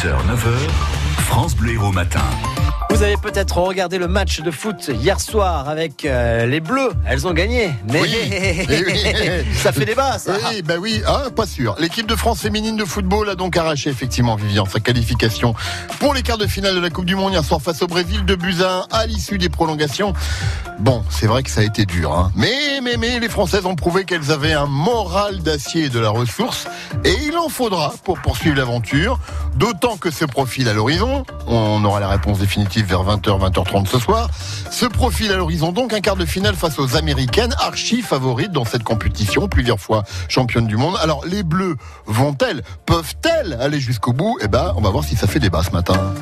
6h, 9h, France Bleu Héros Matin. Vous avez peut-être regardé le match de foot hier soir avec euh, les Bleus. Elles ont gagné. Mais Oui, oui, oui. ça fait débat, ça. Oui, bah oui, ah, pas sûr. L'équipe de France féminine de football a donc arraché effectivement Vivian sa qualification pour les quarts de finale de la Coupe du Monde hier soir face au Brésil de Buzyn à l'issue des prolongations. Bon, c'est vrai que ça a été dur, hein. mais mais mais les Françaises ont prouvé qu'elles avaient un moral d'acier et de la ressource, et il en faudra pour poursuivre l'aventure. D'autant que ce profil à l'horizon, on aura la réponse définitive vers 20h, 20h30 ce soir. Ce profil à l'horizon, donc un quart de finale face aux Américaines, archi favorites dans cette compétition, plusieurs fois championnes du monde. Alors les Bleus vont-elles, peuvent-elles aller jusqu'au bout? Eh ben, on va voir si ça fait débat ce matin.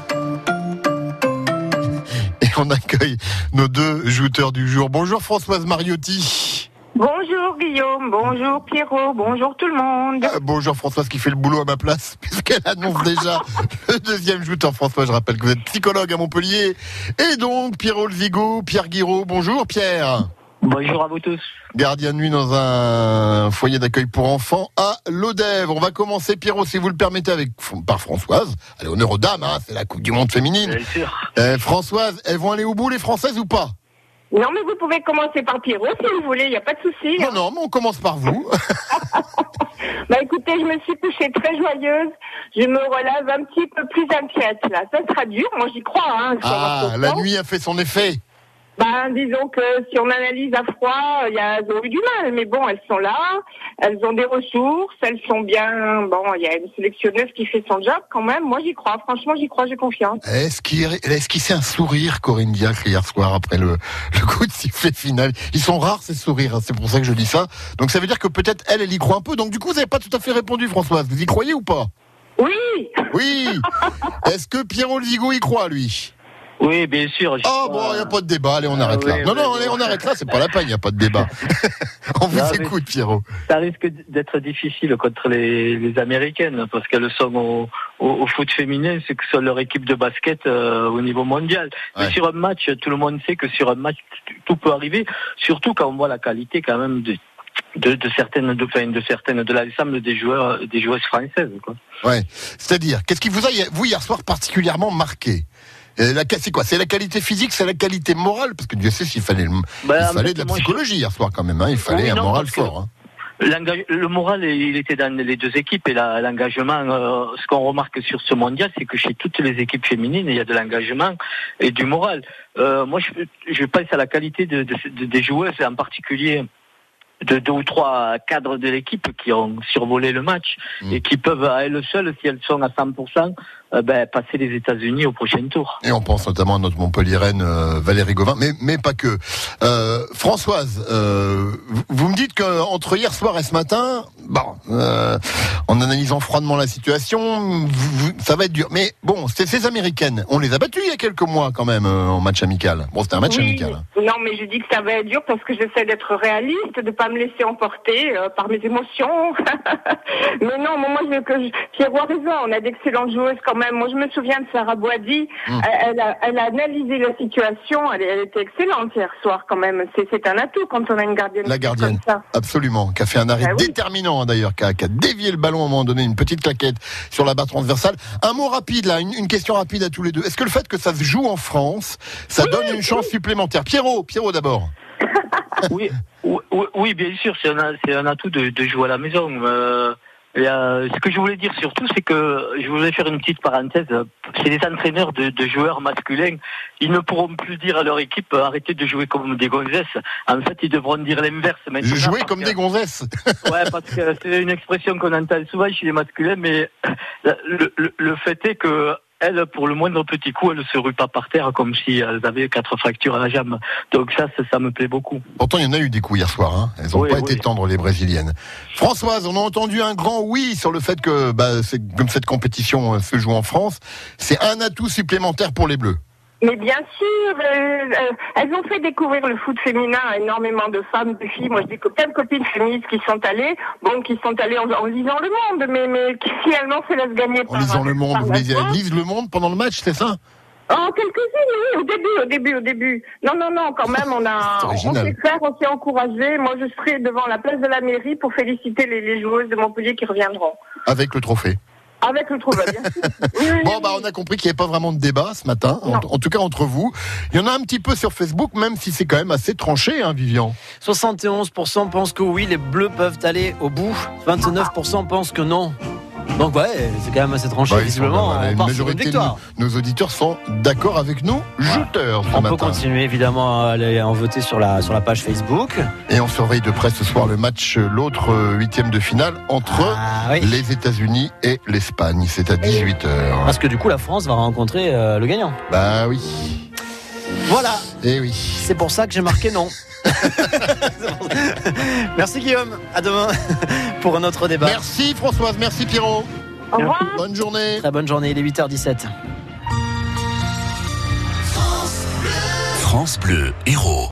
Et on accueille nos deux jouteurs du jour. Bonjour Françoise Mariotti. Bonjour Guillaume, bonjour Pierrot, bonjour tout le monde. Euh, bonjour Françoise qui fait le boulot à ma place, puisqu'elle annonce déjà le deuxième jouteur. François, je rappelle que vous êtes psychologue à Montpellier. Et donc, Pierrot Lezigo, Pierre Guiraud. Bonjour Pierre. Bonjour à vous tous. Gardien de nuit dans un foyer d'accueil pour enfants à Lodève. On va commencer, Pierrot, si vous le permettez, avec par Françoise. Allez, honneur aux dames, hein, c'est la Coupe du Monde féminine. Bien sûr. Euh, Françoise, elles vont aller au bout, les Françaises, ou pas? Non mais vous pouvez commencer par Pierrot si vous voulez, il n'y a pas de souci. Non, non, mais on commence par vous. Bah écoutez, je me suis couchée très joyeuse, je me relève un petit peu plus inquiète là. Ça sera dur, moi j'y crois. Hein, Ah, la nuit a fait son effet. Ben, disons que si on analyse à froid, il y a, elles ont eu du mal, mais bon, elles sont là, elles ont des ressources, elles sont bien. Bon, il y a une sélectionneuse qui fait son job quand même. Moi j'y crois, franchement j'y crois, j'ai confiance. Est-ce qu'il est un sourire, Corinne Diacre, hier soir, après le, le coup de sifflet final? Ils sont rares, ces sourires, hein, c'est pour ça que je dis ça. Donc ça veut dire que peut-être elle, elle y croit un peu. Donc du coup, vous n'avez pas tout à fait répondu, Françoise. Vous y croyez ou pas? Oui, Oui Est-ce que Pierrot Ligo y croit, lui? Oui, bien sûr. j'y Oh bon, il n'y a pas de débat, allez, on Ah arrête là. Non, non, allez, on arrête là, c'est pas la peine, il n'y a pas de débat. on vous Non, écoute, Pierrot. Ça risque d'être difficile contre les, les Américaines parce qu'elles sont au, au, au foot féminin, c'est que c'est leur équipe de basket euh, au niveau mondial. Ouais. Mais sur un match, tout le monde sait que sur un match, tout- peut arriver. Surtout quand on voit la qualité quand même de, de, de certaines, de, enfin, de certaines, de l'ensemble des joueurs, des joueuses françaises. Quoi. Ouais. C'est-à-dire, qu'est-ce qui vous a, vous, hier soir, particulièrement marqué? La, C'est quoi C'est la qualité physique, c'est la qualité morale Parce que Dieu sait s'il fallait, Ben, il fallait de la je- psychologie hier soir quand même. Hein. Il fallait Oui, un moral fort. Hein. Le moral, il était dans les deux équipes et l'engagement. euh, ce qu'on remarque sur ce mondial, c'est que chez toutes les équipes féminines, il y a de l'engagement et du moral. Euh, moi, je, je pense à la qualité de, de- de- des joueuses, en particulier de deux ou trois cadres de l'équipe qui ont survolé le match Mm. et qui peuvent à elles seules, si elles sont à 100%, euh, ben, passer les États-Unis au prochain tour. Et on pense notamment à notre Montpellieraine euh, Valérie Gauvin, mais, mais pas que. Euh, Françoise, euh, vous, me dites qu'entre hier soir et ce matin, bon, euh, en analysant froidement la situation, vous- vous- ça va être dur. Mais bon, c'est ces Américaines, on les a battues il y a quelques mois quand même euh, en match amical. Bon, c'était un match Oui. amical. hein. Non, mais je dis que ça va être dur parce que j'essaie d'être réaliste, de pas me laisser emporter euh, par mes émotions. mais non, moi, je, que je, Pierrot a raison, on a d'excellentes joueuses quand même. Moi, je me souviens de Sarah Boadi, Mm. elle, a, elle a analysé la situation, elle, elle était excellente hier soir quand même. C'est un atout quand on a une gardienne. La gardienne. Comme ça. Absolument, qui a fait un arrêt Ah oui. déterminant hein, d'ailleurs, qui a, qui a dévié le ballon à un moment donné, une petite claquette sur la barre transversale. Un mot rapide là, une, une question rapide à tous les deux. Est-ce que le fait que ça se joue en France, ça donne une chance supplémentaire? Pierrot, Pierrot d'abord. oui, oui, bien sûr, c'est un, atout de, de jouer à la maison. Euh, euh, ce que je voulais dire surtout, c'est que je voulais faire une petite parenthèse. C'est les entraîneurs de, de joueurs masculins. Ils ne pourront plus dire à leur équipe euh, arrêtez de jouer comme des gonzesses. En fait, ils devront dire l'inverse. maintenant, Jouer comme que- des gonzesses. Ouais, parce que c'est une expression qu'on entend souvent chez les masculins, mais le, le, le fait est que elles, pour le moindre petit coup, elles ne se ruent pas par terre comme si elles avaient quatre fractures à la jambe. Donc ça, ça, ça me plaît beaucoup. Pourtant, il y en a eu des coups hier soir. Hein. Elles n'ont Oui, pas oui. été tendres les brésiliennes. Françoise, on a entendu un grand oui sur le fait que bah, comme cette compétition euh, se joue en France, c'est un atout supplémentaire pour les Bleus. Mais bien sûr, euh, euh, elles ont fait découvrir le foot féminin à énormément de femmes, de filles. Moi, je dis que plein de copines féministes qui sont allées, bon, qui sont allées en, en lisant le monde, mais, mais qui finalement se laissent gagner En par lisant le monde, vous lisez, elles lisent le monde pendant le match, c'est ça? Oh, quelques-unes, oui, au début, au début, au début. Non, non, non, quand même, on a, on sait faire, on s'est encouragé. Moi, je serai devant la place de la mairie pour féliciter les, les joueuses de Montpellier qui reviendront. Avec le trophée. Avec le trouble, bien sûr. Oui, oui, Bon, oui, bah, on a compris qu'il n'y avait pas vraiment de débat ce matin, en, en tout cas entre vous. Il y en a un petit peu sur Facebook, même si c'est quand même assez tranché, hein, Vivian. 71% pensent que oui, les Bleus peuvent aller au bout. 29% pensent que non. Donc ouais, c'est quand même assez tranché. Bah, Visiblement, on part sur une de victoire. nos, nos auditeurs sont d'accord avec nous, juteurs, ce On peut matin. continuer évidemment à aller en voter sur la, sur la page Facebook. Et on surveille de près ce soir le match, euh, l'autre euh, huitième de finale entre Ah oui. les États-Unis et l'Espagne. C'est à 18h. Parce que du coup, la France va rencontrer euh, le gagnant. Bah oui. Voilà, Eh oui. c'est pour ça que j'ai marqué non. Merci Guillaume, à demain pour un autre débat. Merci Françoise, merci Pierrot. Au revoir. Bonne journée. Très bonne journée, il est 8h17. France Bleu Héros.